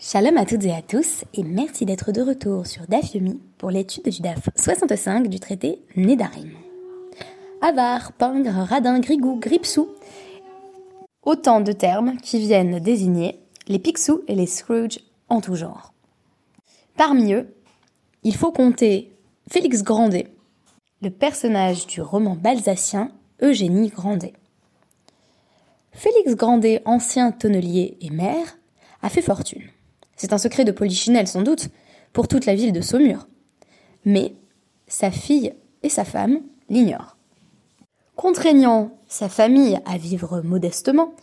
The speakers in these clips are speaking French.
Shalom à toutes et à tous et merci d'être de retour sur DAF Yomi pour l'étude du DAF 65 du traité Nédarim. Avar, pingre, radin, grigou, gripsou, autant de termes qui viennent désigner les Picsou et les Scrooge en tout genre. Parmi eux, il faut compter Félix Grandet, le personnage du roman balsacien Eugénie Grandet. Félix Grandet, ancien tonnelier et maire, a fait fortune. C'est un secret de polichinelle sans doute, pour toute la ville de Saumur. Mais sa fille et sa femme l'ignorent. Contraignant sa famille à vivre modestement,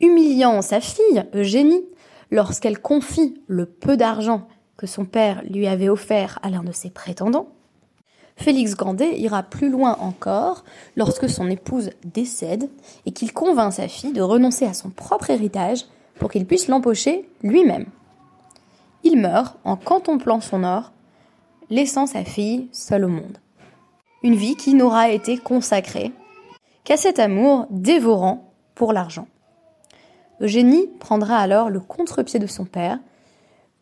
humiliant sa fille, Eugénie, lorsqu'elle confie le peu d'argent que son père lui avait offert à l'un de ses prétendants, Félix Grandet ira plus loin encore lorsque son épouse décède et qu'il convainc sa fille de renoncer à son propre héritage pour qu'il puisse l'empocher lui-même. Il meurt en contemplant son or, laissant sa fille seule au monde. Une vie qui n'aura été consacrée qu'à cet amour dévorant pour l'argent. Eugénie prendra alors le contre-pied de son père,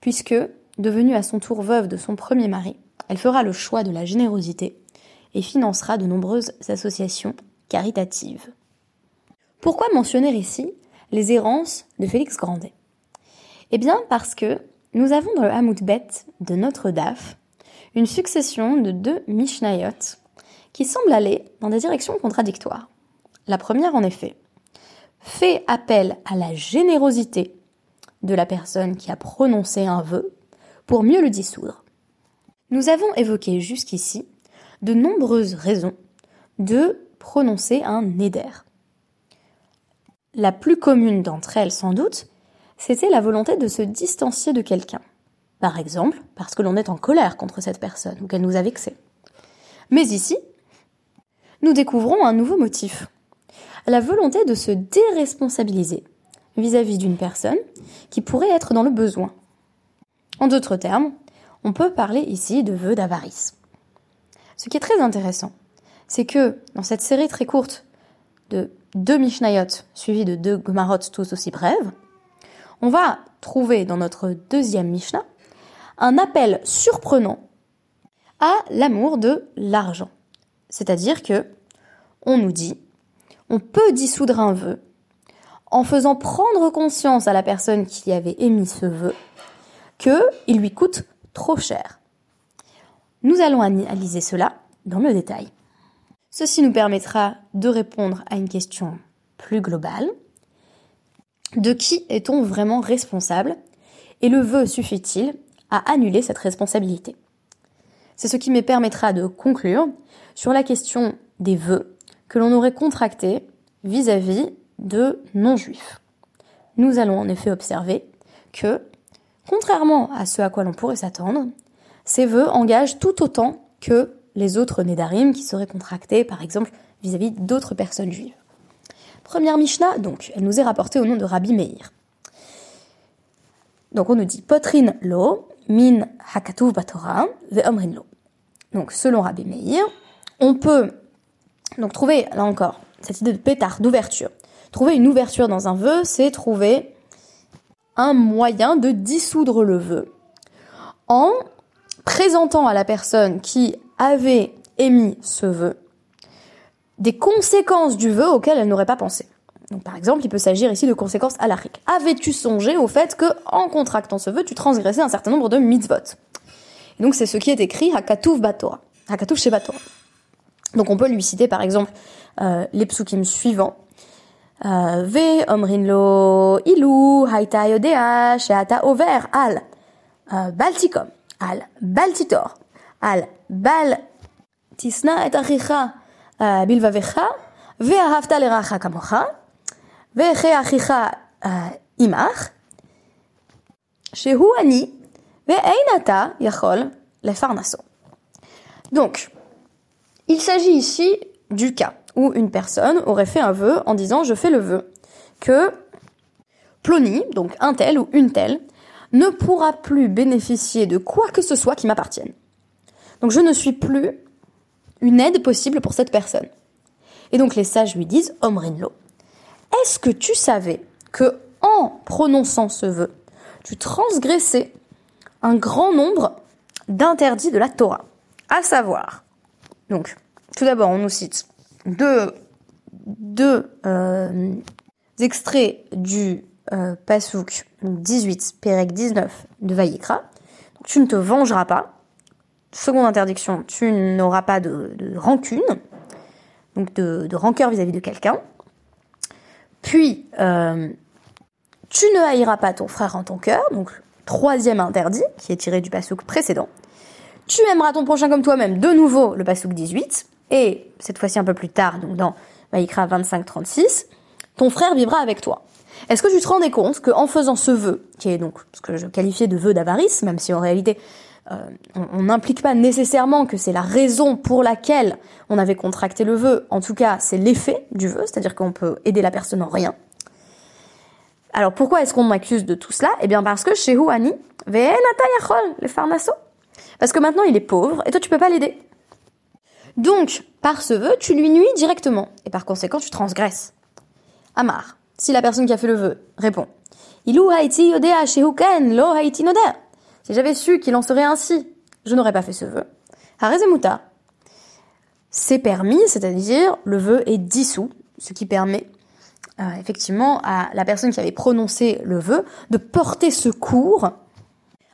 puisque, devenue à son tour veuve de son premier mari, elle fera le choix de la générosité et financera de nombreuses associations caritatives. Pourquoi mentionner ici les errances de Félix Grandet? Eh bien parce que nous avons dans le Hamout Bet de notre DAF une succession de deux Mishnayot qui semblent aller dans des directions contradictoires. La première, en effet, fait appel à la générosité de la personne qui a prononcé un vœu pour mieux le dissoudre. Nous avons évoqué jusqu'ici de nombreuses raisons de prononcer un néder. La plus commune d'entre elles, sans doute, c'était la volonté de se distancier de quelqu'un. Par exemple, parce que l'on est en colère contre cette personne ou qu'elle nous a vexés. Mais ici, nous découvrons un nouveau motif. La volonté de se déresponsabiliser vis-à-vis d'une personne qui pourrait être dans le besoin. En d'autres termes, on peut parler ici de vœux d'avarice. Ce qui est très intéressant, c'est que dans cette série très courte de deux Mishnayot suivies de deux Gemarot tous aussi brèves, on va trouver dans notre deuxième Mishnah un appel surprenant à l'amour de l'argent. C'est-à-dire que on nous dit on peut dissoudre un vœu en faisant prendre conscience à la personne qui avait émis ce vœu qu'il lui coûte trop cher. Nous allons analyser cela dans le détail. Ceci nous permettra de répondre à une question plus globale. De qui est-on vraiment responsable Et le vœu suffit-il à annuler cette responsabilité? C'est ce qui me permettra de conclure sur la question des vœux que l'on aurait contractés vis-à-vis de non-juifs. Nous allons en effet observer que Contrairement à ce à quoi l'on pourrait s'attendre, ces vœux engagent tout autant que les autres Nédarim qui seraient contractés, par exemple, vis-à-vis d'autres personnes juives. Première Mishnah, donc, elle nous est rapportée au nom de Rabbi Meir. Donc on nous dit Potrin lo, min hakatuv batora, ve lo. Donc selon Rabbi Meir, on peut donc trouver, là encore, cette idée de pétard, d'ouverture. Trouver une ouverture dans un vœu, c'est trouver un moyen de dissoudre le vœu en présentant à la personne qui avait émis ce vœu des conséquences du vœu auxquelles elle n'aurait pas pensé. Donc par exemple, il peut s'agir ici de conséquences halakhiques. Avais-tu songé au fait que, en contractant ce vœu, tu transgressais un certain nombre de mitzvot? Et Donc c'est ce qui est écrit Hakatuv Batora, Hakatuv Shebatora. Donc on peut lui citer par exemple euh, les psukim suivants. Euh, Ve omrinlo ilu haita yodea sheata over al euh, balticom al baltitor al bal tisna et achicha בלבביך, ואהבת לרעך כמוך, וכי אחיך עמך, שהוא אני, ואין אתה יכול לפרנסו. Donc, il s'agit ici du cas où une personne aurait fait un vœu en disant je fais le vœu que Plony, donc un tel ou une telle, ne pourra plus bénéficier de quoi que ce soit qui m'appartienne. Donc je ne suis plus une aide possible pour cette personne. Et donc les sages lui disent Omrinlo, est-ce que tu savais que en prononçant ce vœu, tu transgressais un grand nombre d'interdits de la Torah? À savoir, donc, tout d'abord, on nous cite deux, euh, extraits du euh, Pasuk 18, Pérec 19 de. Donc, tu ne te vengeras pas. Seconde interdiction, tu n'auras pas de, rancune, donc de, rancœur vis-à-vis de quelqu'un. Puis, euh, tu ne haïras pas ton frère en ton cœur, donc troisième interdit, qui est tiré du Pasuk précédent. Tu aimeras ton prochain comme toi-même, de nouveau le Pasuk 18, et cette fois-ci un peu plus tard, donc dans Vayikra 25-36, ton frère vivra avec toi. Est-ce que tu te rendais compte qu'en faisant ce vœu, qui est donc ce que je qualifiais de vœu d'avarice, même si en réalité on n'implique pas nécessairement que c'est la raison pour laquelle on avait contracté le vœu, en tout cas c'est l'effet du vœu, c'est-à-dire qu'on peut aider la personne en rien. Alors pourquoi est-ce qu'on m'accuse de tout cela? Eh bien parce que chez Huani, le farnaso. Parce que maintenant il est pauvre et toi tu peux pas l'aider. Donc, par ce vœu, tu lui nuis directement et par conséquent tu transgresses. Amar, si la personne qui a fait le vœu répond Ilu haiti yodea lo haiti Si j'avais su qu'il en serait ainsi, je n'aurais pas fait ce vœu. Harezemuta. C'est permis, c'est-à-dire le vœu est dissous, ce qui permet euh, effectivement à la personne qui avait prononcé le vœu de porter secours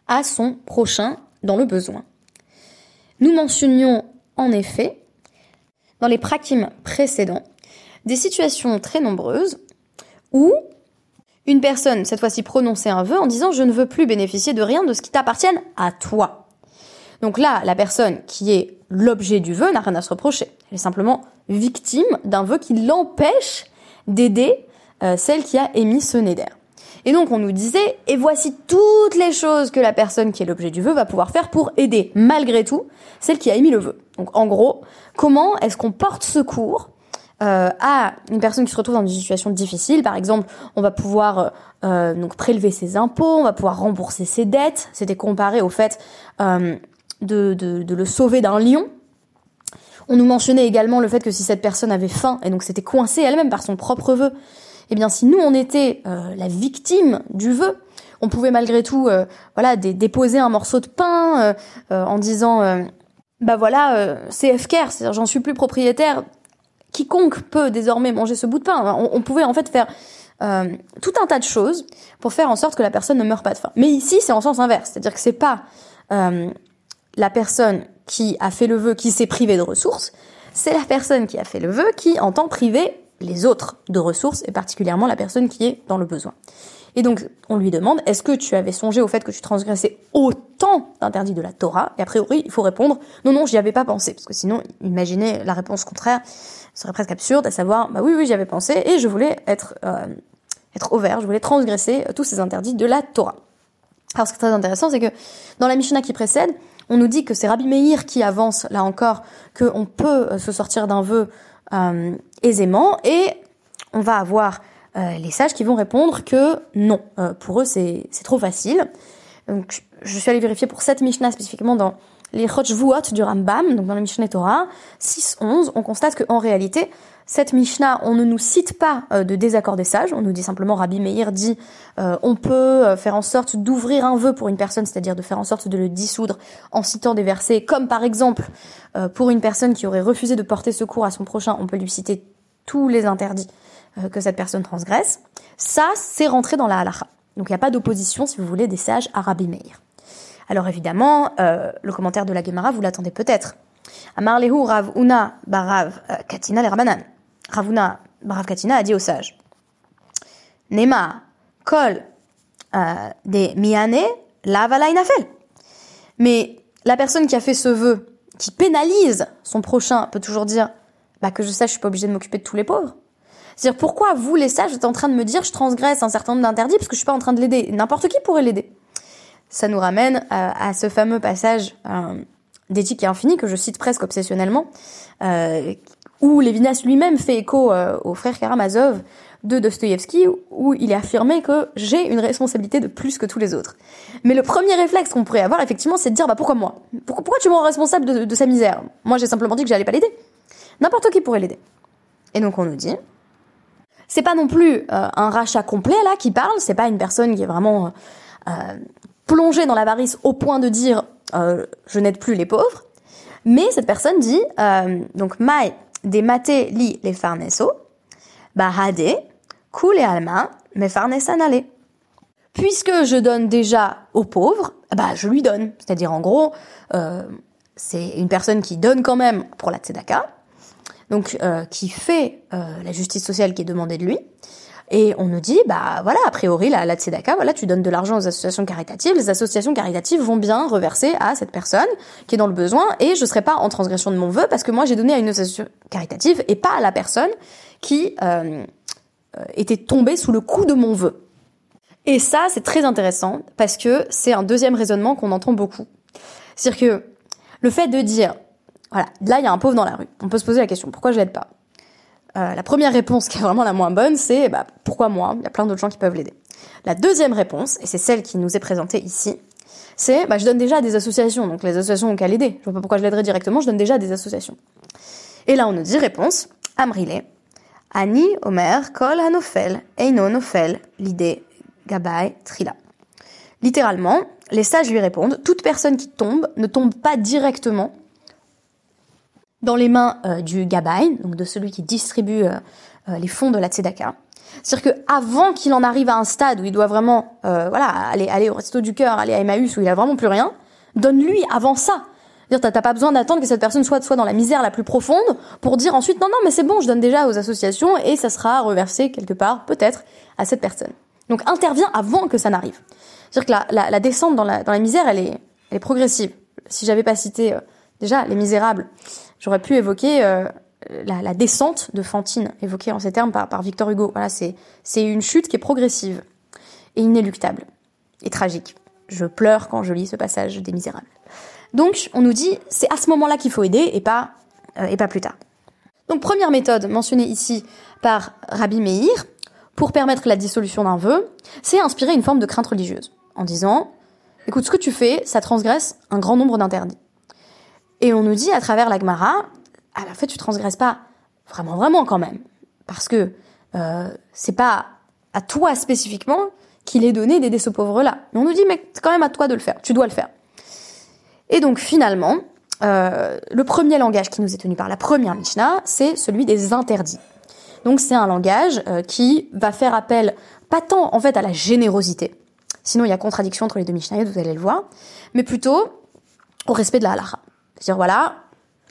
à son prochain dans le besoin. Nous mentionnions en effet, dans les prakim précédents, des situations très nombreuses où une personne, cette fois-ci, prononçait un vœu en disant je ne veux plus bénéficier de rien de ce qui t'appartienne à toi. Donc là, la personne qui est l'objet du vœu n'a rien à se reprocher. Elle est simplement victime d'un vœu qui l'empêche d'aider euh, celle qui a émis ce néder. Et donc on nous disait, et voici toutes les choses que la personne qui est l'objet du vœu va pouvoir faire pour aider, malgré tout, celle qui a émis le vœu. Donc en gros, comment est-ce qu'on porte secours euh, à une personne qui se retrouve dans une situation difficile Par exemple, on va pouvoir euh, donc prélever ses impôts, on va pouvoir rembourser ses dettes. C'était comparé au fait euh, de, le sauver d'un lion. On nous mentionnait également le fait que si cette personne avait faim et donc s'était coincée elle-même par son propre vœu, eh bien si nous on était euh, la victime du vœu, on pouvait malgré tout euh, voilà déposer un morceau de pain euh, en disant bah voilà c'est FKR, j'en suis plus propriétaire. Quiconque peut désormais manger ce bout de pain. On, pouvait en fait faire tout un tas de choses pour faire en sorte que la personne ne meure pas de faim. Mais ici c'est en sens inverse, c'est-à-dire que c'est pas la personne qui a fait le vœu qui s'est privée de ressources, c'est la personne qui a fait le vœu qui entend priver les autres de ressources, et particulièrement la personne qui est dans le besoin. Et donc, on lui demande, est-ce que tu avais songé au fait que tu transgressais autant d'interdits de la Torah? Et a priori, il faut répondre, non, non, j'y avais pas pensé. Parce que sinon, imaginez la réponse contraire, ce serait presque absurde, à savoir, bah oui, oui, j'y avais pensé, et je voulais être, euh, être au vert, je voulais transgresser euh, tous ces interdits de la Torah. Alors, ce qui est très intéressant, c'est que dans la Mishnah qui précède, on nous dit que c'est Rabbi Meir qui avance, là encore, qu'on peut euh, se sortir d'un vœu euh, aisément et on va avoir euh, les sages qui vont répondre que non, euh, pour eux c'est trop facile. Donc je suis allée vérifier pour cette Mishnah spécifiquement dans les Chochvuot du Rambam, donc dans la Mishnah Torah 6.11, on constate qu'en réalité, cette Mishnah, on ne nous cite pas de désaccord des sages, on nous dit simplement, Rabbi Meir dit, on peut faire en sorte d'ouvrir un vœu pour une personne, c'est-à-dire de faire en sorte de le dissoudre en citant des versets, comme par exemple, pour une personne qui aurait refusé de porter secours à son prochain, on peut lui citer tous les interdits euh, que cette personne transgresse. Ça, c'est rentré dans la halacha. Donc il n'y a pas d'opposition, si vous voulez, des sages à Rabbi. Alors évidemment, euh, le commentaire de la Gemara, vous l'attendez peut-être. Amarlehu Rav Una Barav euh, Katina les Rabanan. Ravuna Barav Katina a dit aux sages Nema Kol des Miane Nafel. Mais la personne qui a fait ce vœu, qui pénalise son prochain, peut toujours dire bah que je sache, je suis pas obligée de m'occuper de tous les pauvres. C'est-à-dire pourquoi vous les sages êtes en train de me dire je transgresse un certain nombre d'interdits parce que je suis pas en train de l'aider? N'importe qui pourrait l'aider. Ça nous ramène à, ce fameux passage euh, d'éthique et infini que je cite presque obsessionnellement, euh, où Lévinas lui-même fait écho euh, au frère Karamazov de Dostoïevski, où il est affirmé que j'ai une responsabilité de plus que tous les autres. Mais le premier réflexe qu'on pourrait avoir, effectivement, c'est de dire bah pourquoi moi? Pourquoi, pourquoi tu me rends responsable de, de sa misère? Moi, j'ai simplement dit que j'allais pas l'aider. N'importe qui pourrait l'aider. Et donc on nous dit, c'est pas non plus euh, un rachat complet là qui parle, c'est pas une personne qui est vraiment plongé dans l'avarice au point de dire je n'aide plus les pauvres. Mais cette personne dit donc mai de mate li les farneso, bahade, kule alma, me farnesanale. Puisque je donne déjà aux pauvres, bah je lui donne. C'est-à-dire en gros, euh, c'est une personne qui donne quand même pour la tzedaka, donc euh, qui fait euh, la justice sociale qui est demandée de lui. Et on nous dit, bah voilà, a priori, la, la tzedaka, voilà, tu donnes de l'argent aux associations caritatives, les associations caritatives vont bien reverser à cette personne qui est dans le besoin, et je serai pas en transgression de mon vœu parce que moi j'ai donné à une association caritative et pas à la personne qui euh, était tombée sous le coup de mon vœu. Et ça, c'est très intéressant parce que c'est un deuxième raisonnement qu'on entend beaucoup. C'est-à-dire que le fait de dire, voilà, là il y a un pauvre dans la rue, on peut se poser la question, pourquoi je l'aide pas? Euh, La première réponse qui est vraiment la moins bonne, c'est bah, pourquoi moi? Il y a plein d'autres gens qui peuvent l'aider. La deuxième réponse, et c'est celle qui nous est présentée ici, c'est bah, je donne déjà à des associations, donc les associations ont qu'à l'aider. Je vois pas pourquoi je l'aiderais directement, je donne déjà à des associations. Et là on nous dit réponse, Amrile, Ani Omer Kol Hanofel Eino Nofel l'idée Gabai Trila. Littéralement, les sages lui répondent, toute personne qui tombe ne tombe pas directement dans les mains euh, du Gabai, donc de celui qui distribue euh, euh, les fonds de la Tzedaka. C'est-à-dire qu'avant qu'il en arrive à un stade où il doit vraiment voilà, aller, aller au resto du cœur, aller à Emmaüs où il a vraiment plus rien, donne-lui avant ça. T'as pas besoin d'attendre que cette personne soit, soit dans la misère la plus profonde pour dire ensuite non non mais c'est bon je donne déjà aux associations et ça sera reversé quelque part peut-être à cette personne. Donc intervient avant que ça n'arrive. C'est-à-dire que la, descente dans la, misère, elle est, elle est progressive. Si j'avais pas cité euh, déjà les misérables, j'aurais pu évoquer euh, la, descente de Fantine, évoquée en ces termes par, Victor Hugo. Voilà, c'est, une chute qui est progressive et inéluctable et tragique. Je pleure quand je lis ce passage des misérables. Donc, on nous dit, c'est à ce moment-là qu'il faut aider et pas, euh, et pas plus tard. Donc, première méthode mentionnée ici par Rabbi Meir, pour permettre la dissolution d'un vœu, c'est inspirer une forme de crainte religieuse, en disant, écoute, ce que tu fais, ça transgresse un grand nombre d'interdits. Et on nous dit à travers la Gemara, à la fait, tu transgresses pas vraiment, vraiment quand même, parce que euh, c'est pas à toi spécifiquement qu'il est donné d'aider ce pauvre-là. Mais on nous dit, mais c'est quand même à toi de le faire, tu dois le faire. Et donc finalement, euh, le premier langage qui nous est tenu par la première Mishnah, c'est celui des interdits. Donc c'est un langage euh, qui va faire appel pas tant en fait à la générosité, sinon il y a contradiction entre les deux Mishnayot, vous allez le voir, mais plutôt au respect de la halakha. C'est-à-dire voilà,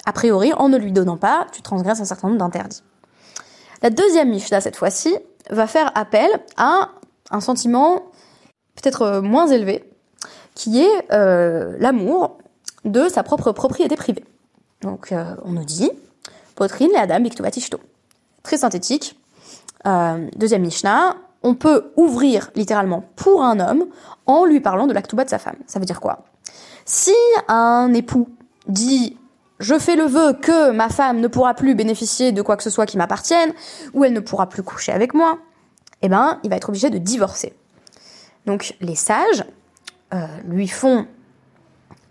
a priori, en ne lui donnant pas, tu transgresses un certain nombre d'interdits. La deuxième Mishnah, cette fois-ci, va faire appel à un sentiment peut-être euh, moins élevé, qui est euh, l'amour de sa propre propriété privée. Donc on nous dit, potrine le adam biktuvatishto très synthétique. Euh, deuxième Mishnah, on peut ouvrir littéralement pour un homme en lui parlant de l'actuba de sa femme. Ça veut dire quoi? Si un époux dit je fais le vœu que ma femme ne pourra plus bénéficier de quoi que ce soit qui m'appartienne, ou elle ne pourra plus coucher avec moi, eh ben, il va être obligé de divorcer. Donc, les sages euh, lui font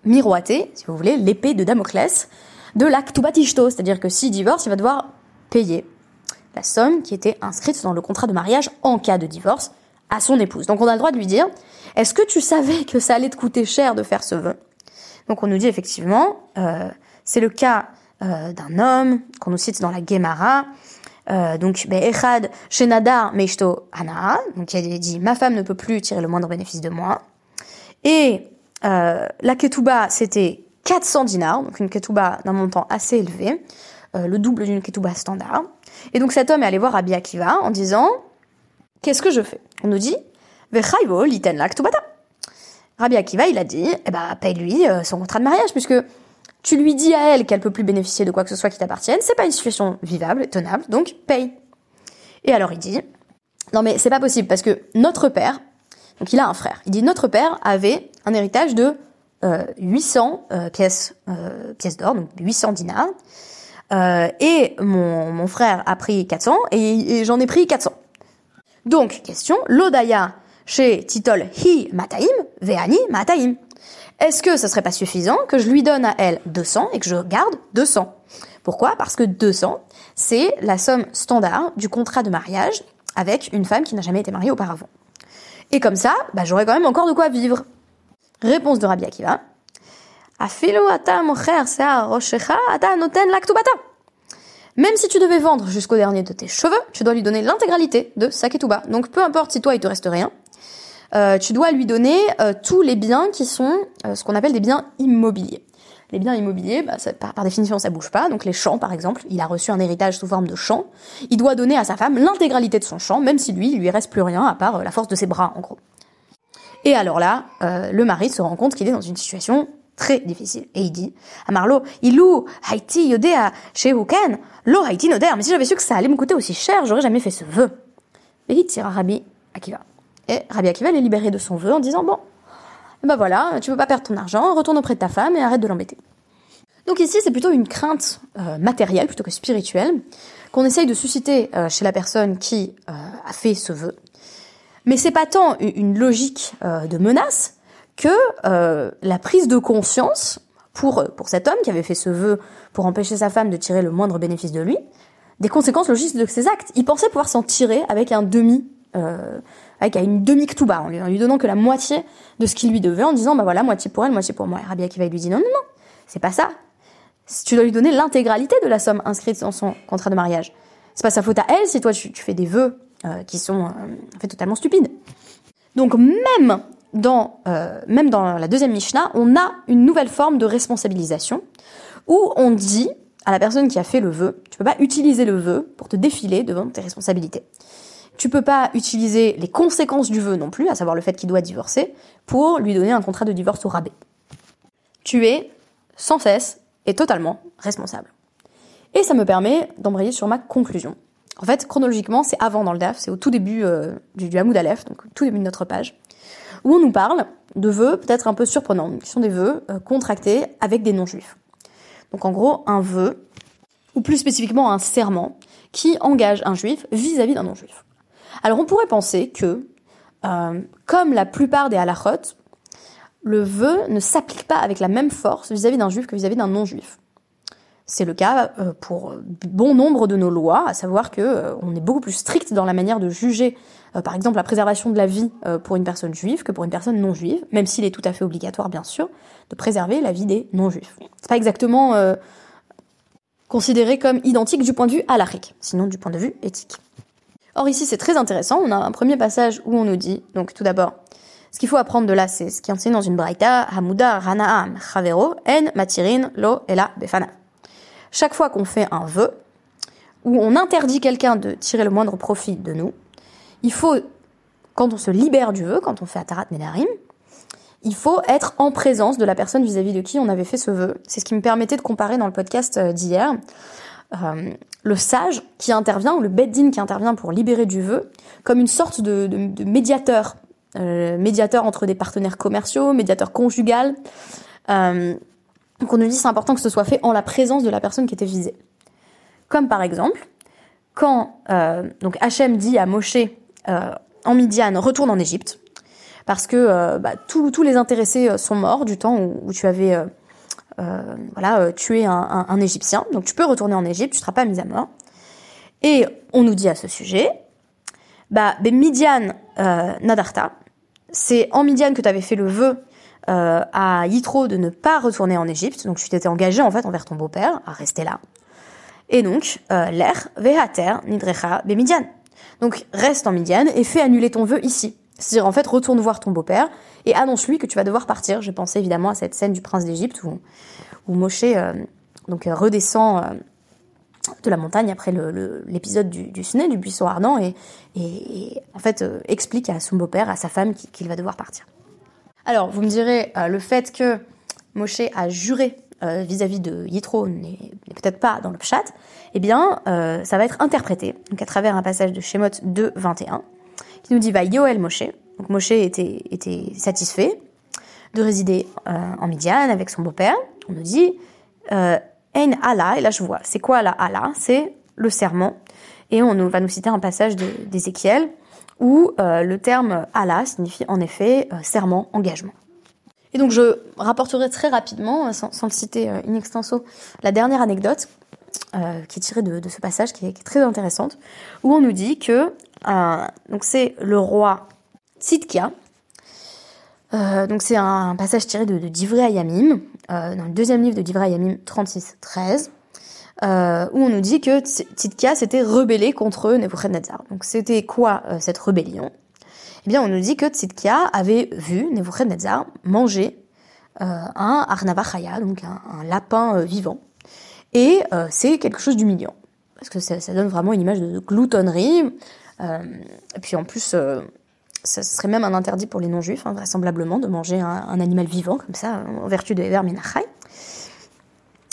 miroiter, si vous voulez, l'épée de Damoclès de l'actubatishto, c'est-à-dire que s'il divorce, il va devoir payer la somme qui était inscrite dans le contrat de mariage en cas de divorce à son épouse. Donc on a le droit de lui dire, est-ce que tu savais que ça allait te coûter cher de faire ce vœu? Donc on nous dit effectivement, euh, c'est le cas euh, d'un homme qu'on nous cite dans la Gemara, euh, donc Echad Shenadar Meishto Ana, donc dit ma femme ne peut plus tirer le moindre bénéfice de moi. Et euh, la ketouba c'était 400 dinars, donc une ketouba d'un montant assez élevé, le double d'une ketouba standard. Et donc cet homme est allé voir Rabbi Akiva en disant Qu'est-ce que je fais? On nous dit Vechayvo liten laktubata. Rabbi Akiva, il a dit Eh ben, paye-lui euh, son contrat de mariage, puisque tu lui dis à elle qu'elle peut plus bénéficier de quoi que ce soit qui t'appartienne, c'est pas une situation vivable, tenable, donc paye. Et alors il dit Non mais c'est pas possible, parce que notre père, donc il a un frère, il dit Notre père avait un héritage de 800 euh, euh, pièces, pièces d'or, donc 800 dinars, et mon, mon, frère a pris 400 et, j'en ai pris 400. Donc, question, l'odaya chez Titol hi mataim, veani mataim. Est-ce que ce serait pas suffisant que je lui donne à elle 200 et que je garde 200 Pourquoi? Parce que 200, c'est la somme standard du contrat de mariage avec une femme qui n'a jamais été mariée auparavant. Et comme ça, bah, j'aurais quand même encore de quoi vivre. Réponse de Rabbi Akiva. Même si tu devais vendre jusqu'au dernier de tes cheveux, tu dois lui donner l'intégralité de sa ketouba. Donc peu importe si toi il te reste rien, euh, tu dois lui donner euh, tous les biens qui sont euh, ce qu'on appelle des biens immobiliers. Les biens immobiliers, bah, par, définition, ça bouge pas. Donc les champs, par exemple, il a reçu un héritage sous forme de champ. Il doit donner à sa femme l'intégralité de son champ, même si lui, il lui reste plus rien à part la force de ses bras, en gros. Et alors là, le mari se rend compte qu'il est dans une situation très difficile. Et il dit à Marlo, Ilou, Haïti, Yodea, chez Lo, Haïti, Noder, mais si j'avais su que ça allait me coûter aussi cher, j'aurais jamais fait ce vœu. À Rabbi Akiva. Et Rabbi Akiva est libéré de son vœu en disant, bon, ben voilà, tu veux pas perdre ton argent, retourne auprès de ta femme et arrête de l'embêter. Donc ici, c'est plutôt une crainte euh, matérielle plutôt que spirituelle qu'on essaye de susciter euh, chez la personne qui euh, a fait ce vœu. Mais c'est pas tant une logique de menace, que la prise de conscience pour, pour cet homme qui avait fait ce vœu pour empêcher sa femme de tirer le moindre bénéfice de lui, des conséquences logiques de ses actes. Il pensait pouvoir s'en tirer avec un demi, euh, avec une demi ktouba, en lui, en lui donnant que la moitié de ce qu'il lui devait, en disant bah voilà moitié pour elle, moitié pour moi. Et Rabbi Akiva lui dit non non non, c'est pas ça. Tu dois lui donner l'intégralité de la somme inscrite dans son contrat de mariage. C'est pas sa faute à elle si toi tu, fais des vœux euh, qui sont en fait totalement stupides. Donc même dans, euh, même dans la deuxième Mishnah, on a une nouvelle forme de responsabilisation où on dit à la personne qui a fait le vœu, tu peux pas utiliser le vœu pour te défiler devant tes responsabilités. Tu peux pas utiliser les conséquences du vœu non plus, à savoir le fait qu'il doit divorcer, pour lui donner un contrat de divorce au rabais. Tu es sans cesse et totalement responsable. Et ça me permet d'embrayer sur ma conclusion. En fait, chronologiquement, c'est avant dans le DAF, c'est au tout début euh, du, Hamoud Aleph, donc tout début de notre page où on nous parle de vœux peut-être un peu surprenants, qui sont des vœux euh, contractés avec des non-juifs. Donc en gros, un vœu, ou plus spécifiquement un serment, qui engage un juif vis-à-vis d'un non-juif. Alors on pourrait penser que, euh, comme la plupart des halachot, le vœu ne s'applique pas avec la même force vis-à-vis d'un juif que vis-à-vis d'un non-juif. C'est le cas euh, pour bon nombre de nos lois, à savoir que on est beaucoup plus strict dans la manière de juger euh, par exemple la préservation de la vie euh, pour une personne juive que pour une personne non juive, même s'il est tout à fait obligatoire bien sûr de préserver la vie des non juifs. C'est pas exactement euh, considéré comme identique du point de vue halachique, sinon du point de vue éthique. Or ici c'est très intéressant, on a un premier passage où on nous dit, donc tout d'abord, ce qu'il faut apprendre de là, c'est ce qui est enseigné dans une braïta, Hamuda Ranaam Chavero En Matirin Lo Ela Befana. Chaque fois qu'on fait un vœu, où on interdit quelqu'un de tirer le moindre profit de nous, il faut, quand on se libère du vœu, quand on fait Atarat Nedarim, il faut être en présence de la personne vis-à-vis de qui on avait fait ce vœu. C'est ce qui me permettait de comparer dans le podcast euh, d'hier euh, le sage qui intervient, ou le beddin qui intervient pour libérer du vœu, comme une sorte de, médiateur, euh, médiateur entre des partenaires commerciaux, médiateur conjugal. donc on nous dit c'est important que ce soit fait en la présence de la personne qui était visée. Comme par exemple, quand donc Hachem dit à Moshe euh, en Midian retourne en Égypte parce que euh, bah, tous les intéressés euh, sont morts du temps où, tu avais voilà tué un, Égyptien. Donc tu peux retourner en Égypte, tu ne seras pas mis à mort. Et on nous dit à ce sujet, bah, ben Midian Nadarta, c'est en Midian que tu avais fait le vœu à Yitro de ne pas retourner en Égypte. Donc tu t'étais engagé en fait envers ton beau-père à rester là. Et donc, l'air vehater nidrecha bemidian. Donc reste en Midian et fais annuler ton vœu ici. C'est-à-dire en fait retourne voir ton beau-père et annonce-lui que tu vas devoir partir. J'ai pensé évidemment à cette scène du prince d'Égypte où, où Moshe euh, donc euh, redescend euh, de la montagne après l'épisode du, du du buisson ardent et, et, en fait explique à son beau-père, à sa femme qu'il va devoir partir. Alors vous me direz le fait que Moshe a juré vis-à-vis de Yitro n'est peut-être pas dans le pshat, eh bien, ça va être interprété donc à travers un passage de Shemot 2, 21, qui nous dit va Yoel Moshe. Donc Moshe était, était satisfait de résider euh, en Midian avec son beau-père. On nous dit euh, Allah, et là je vois, c'est quoi la Allah C'est le serment. Et on va nous citer un passage d'Ézéchiel où le terme Allah signifie en effet serment, engagement. Et donc je rapporterai très rapidement, sans, sans le citer in extenso, la dernière anecdote euh, qui est tirée de, ce passage qui est, très intéressante, où on nous dit que euh, donc c'est le roi Tzidkia. Euh, donc c'est un passage tiré de, de Ayamim, euh, dans le deuxième livre de Divrei Ayamim 36-13, euh, où on nous dit que Tzidkia s'était rebellé contre Nebuchadnezzar. Donc c'était quoi cette rébellion? Eh bien on nous dit que Tzidkia avait vu Nebuchadnezzar manger un Arnavachaya, donc un, lapin vivant. Et c'est quelque chose d'humiliant, parce que ça, donne vraiment une image de gloutonnerie. Et puis en plus ça serait même un interdit pour les non-juifs, hein, vraisemblablement, de manger un, animal vivant, comme ça, en vertu de Ever Menachai.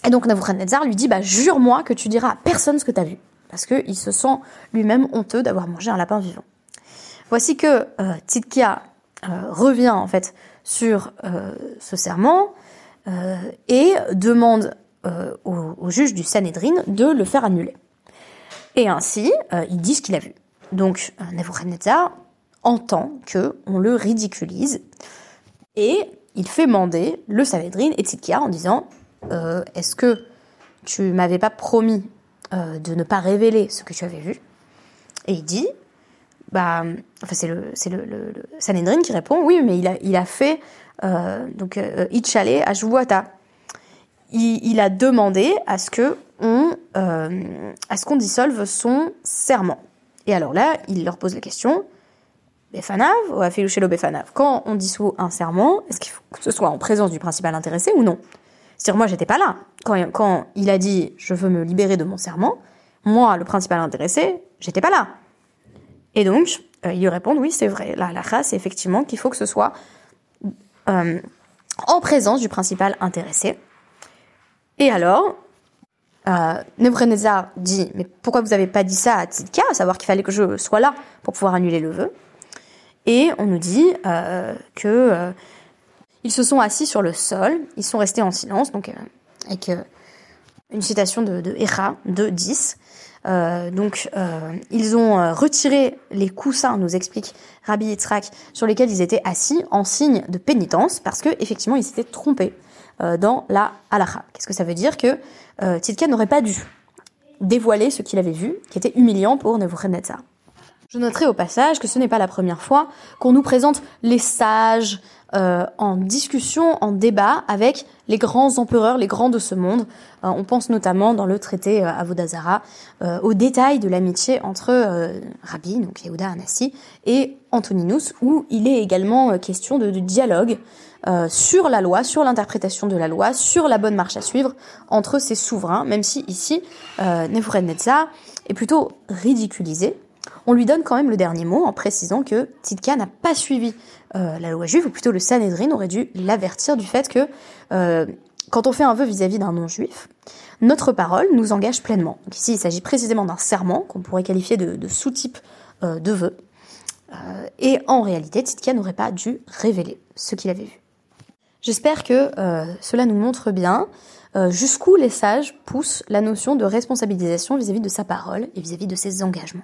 Et donc Nebuchadnezzar lui dit, bah, jure-moi que tu diras à personne ce que tu as vu. Parce qu'il se sent lui-même honteux d'avoir mangé un lapin vivant. Voici que euh, euh, revient en fait sur euh, ce serment euh, et demande euh, au, juge du Sanhedrin de le faire annuler. Et ainsi, euh, il dit ce qu'il a vu. Donc Nebuchadnezzar entend que on le ridiculise et il fait mander le Sanhedrin et Tzidkia en disant euh, est-ce que tu m'avais pas promis euh, de ne pas révéler ce que tu avais vu? Et il dit, bah, enfin c'est le c'est le, Sanhedrin qui répond, oui, mais il a il a fait euh, donc euh, Itchale Il, il, a demandé à ce que on euh, à ce qu'on dissolve son serment. Et alors là, il leur pose la question. Befanav ou Afilushelo Befanav. Quand on dissout un serment, est-ce qu'il faut que ce soit en présence du principal intéressé ou non? C'est-à-dire, moi, j'étais pas là. Quand, il a dit je veux me libérer de mon serment, moi, le principal intéressé, j'étais pas là. Et donc, euh, il lui répond oui, c'est vrai. La halakha, c'est effectivement qu'il faut que ce soit euh, en présence du principal intéressé. Et alors, euh, dit mais pourquoi vous avez pas dit ça à Tzidka, à savoir qu'il fallait que je sois là pour pouvoir annuler le vœu? Et on nous dit euh, que euh, ils se sont assis sur le sol, ils sont restés en silence, donc euh, avec euh, une citation de, de Echa, de 10. Euh, donc, ils ont retiré les coussins, nous explique Rabbi Yitzhak, sur lesquels ils étaient assis en signe de pénitence, parce que effectivement, ils s'étaient trompés dans la halacha. Qu'est-ce que ça veut dire que euh, n'aurait pas dû dévoiler ce qu'il avait vu, qui était humiliant pour Nebuchadnezzar? Je noterai au passage que ce n'est pas la première fois qu'on nous présente les sages, euh, en discussion, en débat avec les grands empereurs, les grands de ce monde. Euh, on pense notamment dans le traité euh, Avodazara euh, aux détails de l'amitié entre euh, Rabbi, donc Yehuda Anassi, et Antoninus, où il est également euh, question de, de dialogue sur la loi, sur l'interprétation de la loi, sur la bonne marche à suivre entre ces souverains, même si ici, euh, Nebuchadnezzar est plutôt ridiculisé on lui donne quand même le dernier mot en précisant que Tzidka n'a pas suivi euh, la loi juive, ou plutôt le Sanhedrin aurait dû l'avertir du fait que euh, quand on fait un vœu vis-à-vis d'un non-juif, notre parole nous engage pleinement. Donc ici, il s'agit précisément d'un serment qu'on pourrait qualifier de, sous-type euh, de vœu. Et en réalité, Tzidka n'aurait pas dû révéler ce qu'il avait vu. J'espère que cela nous montre bien jusqu'où les sages poussent la notion de responsabilisation vis-à-vis -vis de sa parole et vis-à-vis -vis de ses engagements.